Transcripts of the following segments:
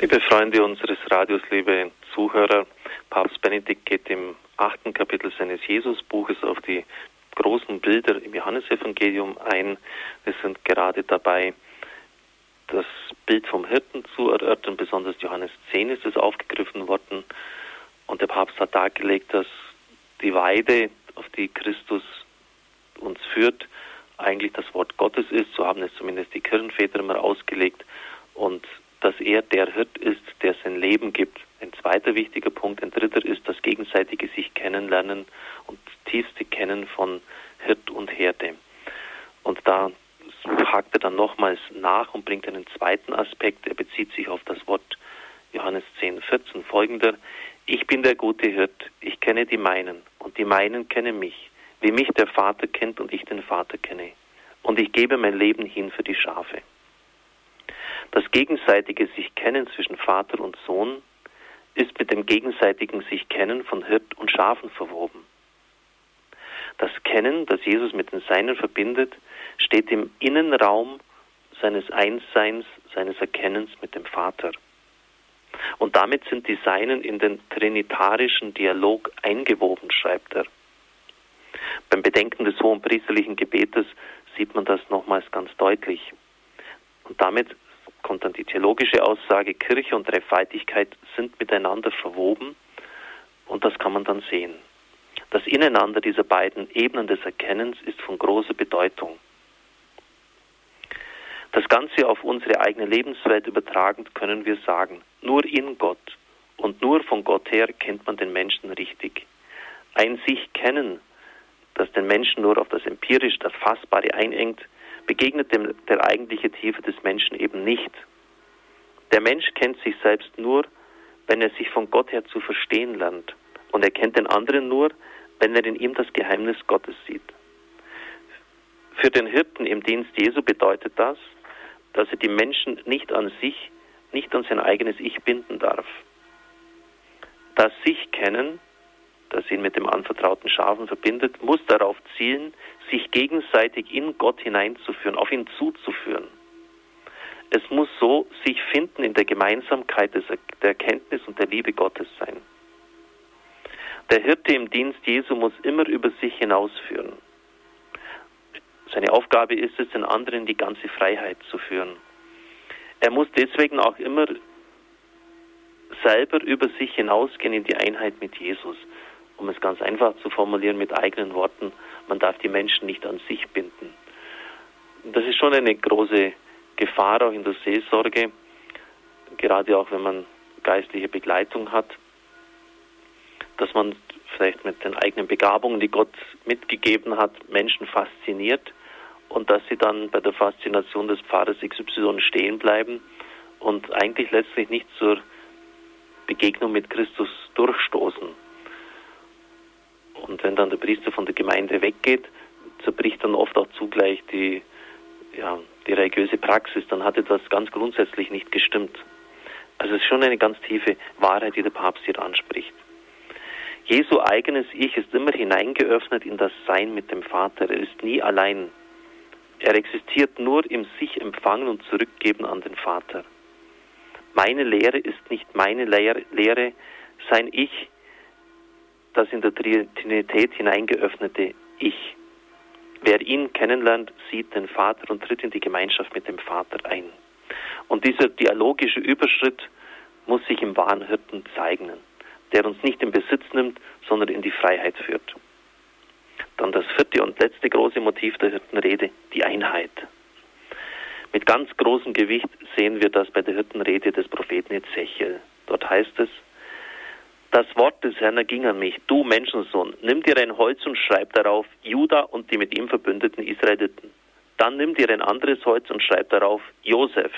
Liebe Freunde unseres Radios, liebe Zuhörer, Papst Benedikt geht im achten Kapitel seines Jesusbuches auf die großen Bilder im Johannesevangelium ein. Wir sind gerade dabei, das Bild vom Hirten zu erörtern, besonders Johannes 10 ist es aufgegriffen worden. Und der Papst hat dargelegt, dass die Weide, auf die Christus uns führt, eigentlich das Wort Gottes ist. So haben es zumindest die Kirchenväter immer ausgelegt. Er der Hirt ist, der sein Leben gibt. Ein zweiter wichtiger Punkt, ein dritter ist das gegenseitige sich kennenlernen und tiefste Kennen von Hirt und Herde. Und da hakt er dann nochmals nach und bringt einen zweiten Aspekt. Er bezieht sich auf das Wort Johannes 10, 14 folgender. Ich bin der gute Hirt, ich kenne die meinen und die meinen kennen mich, wie mich der Vater kennt und ich den Vater kenne. Und ich gebe mein Leben hin für die Schafe. Das gegenseitige sich kennen zwischen Vater und Sohn ist mit dem gegenseitigen sich kennen von Hirt und Schafen verwoben. Das Kennen, das Jesus mit den Seinen verbindet, steht im Innenraum seines Einsseins, seines Erkennens mit dem Vater. Und damit sind die Seinen in den trinitarischen Dialog eingewoben, schreibt er. Beim Bedenken des hohen priesterlichen Gebetes sieht man das nochmals ganz deutlich. Und damit kommt dann die theologische Aussage, Kirche und Dreifaltigkeit sind miteinander verwoben und das kann man dann sehen. Das Ineinander dieser beiden Ebenen des Erkennens ist von großer Bedeutung. Das Ganze auf unsere eigene Lebenswelt übertragend können wir sagen, nur in Gott und nur von Gott her kennt man den Menschen richtig. Ein sich kennen, das den Menschen nur auf das empirisch, das Fassbare einengt, begegnet dem, der eigentliche Tiefe des Menschen eben nicht. Der Mensch kennt sich selbst nur, wenn er sich von Gott her zu verstehen lernt. Und er kennt den anderen nur, wenn er in ihm das Geheimnis Gottes sieht. Für den Hirten im Dienst Jesu bedeutet das, dass er die Menschen nicht an sich, nicht an sein eigenes Ich binden darf. Das sich kennen das ihn mit dem anvertrauten Schafen verbindet, muss darauf zielen, sich gegenseitig in Gott hineinzuführen, auf ihn zuzuführen. Es muss so sich finden in der Gemeinsamkeit des, der Erkenntnis und der Liebe Gottes sein. Der Hirte im Dienst Jesu muss immer über sich hinausführen. Seine Aufgabe ist es, den anderen die ganze Freiheit zu führen. Er muss deswegen auch immer selber über sich hinausgehen in die Einheit mit Jesus um es ganz einfach zu formulieren mit eigenen Worten, man darf die Menschen nicht an sich binden. Das ist schon eine große Gefahr auch in der Seelsorge, gerade auch wenn man geistliche Begleitung hat, dass man vielleicht mit den eigenen Begabungen, die Gott mitgegeben hat, Menschen fasziniert und dass sie dann bei der Faszination des Pfarrers XY stehen bleiben und eigentlich letztlich nicht zur Begegnung mit Christus durchstoßen. Und wenn dann der Priester von der Gemeinde weggeht, zerbricht dann oft auch zugleich die, ja, die religiöse Praxis. Dann hat etwas ganz grundsätzlich nicht gestimmt. Also es ist schon eine ganz tiefe Wahrheit, die der Papst hier anspricht. Jesu eigenes Ich ist immer hineingeöffnet in das Sein mit dem Vater. Er ist nie allein. Er existiert nur im sich empfangen und zurückgeben an den Vater. Meine Lehre ist nicht meine Lehre, sein Ich das in der Trinität hineingeöffnete Ich. Wer ihn kennenlernt, sieht den Vater und tritt in die Gemeinschaft mit dem Vater ein. Und dieser dialogische Überschritt muss sich im wahren Hirten zeigen, der uns nicht in Besitz nimmt, sondern in die Freiheit führt. Dann das vierte und letzte große Motiv der Hirtenrede, die Einheit. Mit ganz großem Gewicht sehen wir das bei der Hirtenrede des Propheten Ezechiel. Dort heißt es, das Wort des Herrn erging an mich, du Menschensohn, nimm dir ein Holz und schreib darauf Juda und die mit ihm verbündeten Israeliten. Dann nimm dir ein anderes Holz und schreib darauf Josef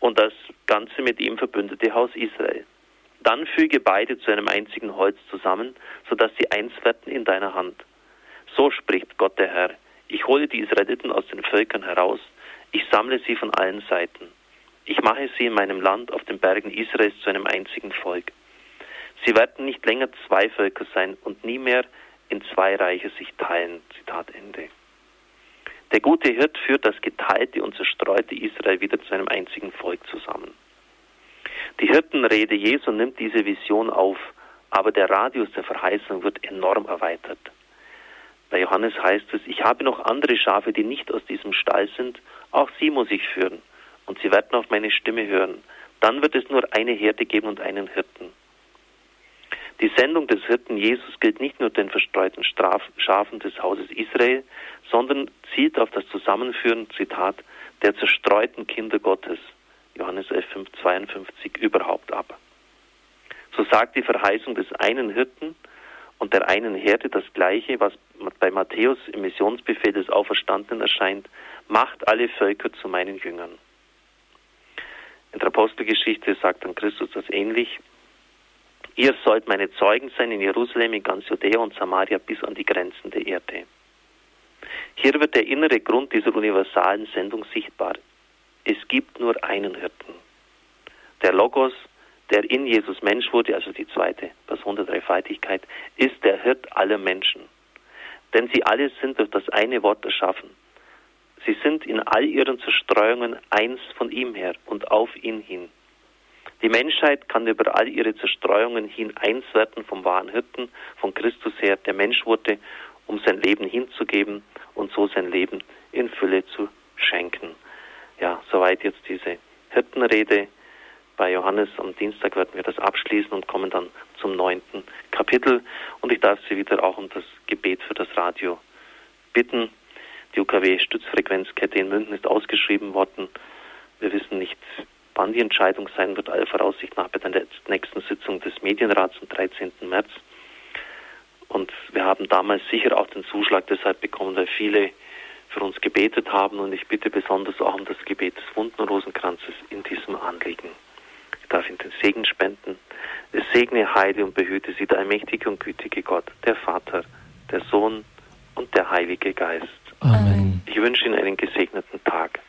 und das ganze mit ihm verbündete Haus Israel. Dann füge beide zu einem einzigen Holz zusammen, sodass sie eins werden in deiner Hand. So spricht Gott der Herr. Ich hole die Israeliten aus den Völkern heraus. Ich sammle sie von allen Seiten. Ich mache sie in meinem Land auf den Bergen Israels zu einem einzigen Volk. Sie werden nicht länger zwei Völker sein und nie mehr in zwei Reiche sich teilen. Zitat Ende. Der gute Hirt führt das geteilte und zerstreute Israel wieder zu einem einzigen Volk zusammen. Die Hirtenrede Jesu nimmt diese Vision auf, aber der Radius der Verheißung wird enorm erweitert. Bei Johannes heißt es, ich habe noch andere Schafe, die nicht aus diesem Stall sind, auch sie muss ich führen, und sie werden auf meine Stimme hören. Dann wird es nur eine Herde geben und einen Hirten. Die Sendung des Hirten Jesus gilt nicht nur den verstreuten Straf Schafen des Hauses Israel, sondern zielt auf das Zusammenführen, Zitat, der zerstreuten Kinder Gottes, Johannes 11, 5, 52, überhaupt ab. So sagt die Verheißung des einen Hirten und der einen Herde das Gleiche, was bei Matthäus im Missionsbefehl des Auferstandenen erscheint, macht alle Völker zu meinen Jüngern. In der Apostelgeschichte sagt dann Christus das ähnlich. Ihr sollt meine Zeugen sein in Jerusalem, in ganz Judäa und Samaria bis an die Grenzen der Erde. Hier wird der innere Grund dieser universalen Sendung sichtbar. Es gibt nur einen Hirten. Der Logos, der in Jesus Mensch wurde, also die zweite Person der Dreifaltigkeit, ist der Hirt aller Menschen. Denn sie alle sind durch das eine Wort erschaffen. Sie sind in all ihren Zerstreuungen eins von ihm her und auf ihn hin. Die Menschheit kann über all ihre Zerstreuungen hin eins werden vom wahren Hirten, von Christus her, der Mensch wurde, um sein Leben hinzugeben und so sein Leben in Fülle zu schenken. Ja, soweit jetzt diese Hirtenrede. Bei Johannes am Dienstag werden wir das abschließen und kommen dann zum neunten Kapitel. Und ich darf Sie wieder auch um das Gebet für das Radio bitten. Die UKW-Stützfrequenzkette in München ist ausgeschrieben worden. Wir wissen nicht, wann die Entscheidung sein wird, aller Voraussicht nach bei der nächsten Sitzung des Medienrats am 13. März. Und wir haben damals sicher auch den Zuschlag deshalb bekommen, weil viele für uns gebetet haben. Und ich bitte besonders auch um das Gebet des Wunden Rosenkranzes in diesem Anliegen. Ich darf Ihnen den Segen spenden. Es segne, heile und behüte Sie der allmächtige und gütige Gott, der Vater, der Sohn und der Heilige Geist. Amen. Ich wünsche Ihnen einen gesegneten Tag.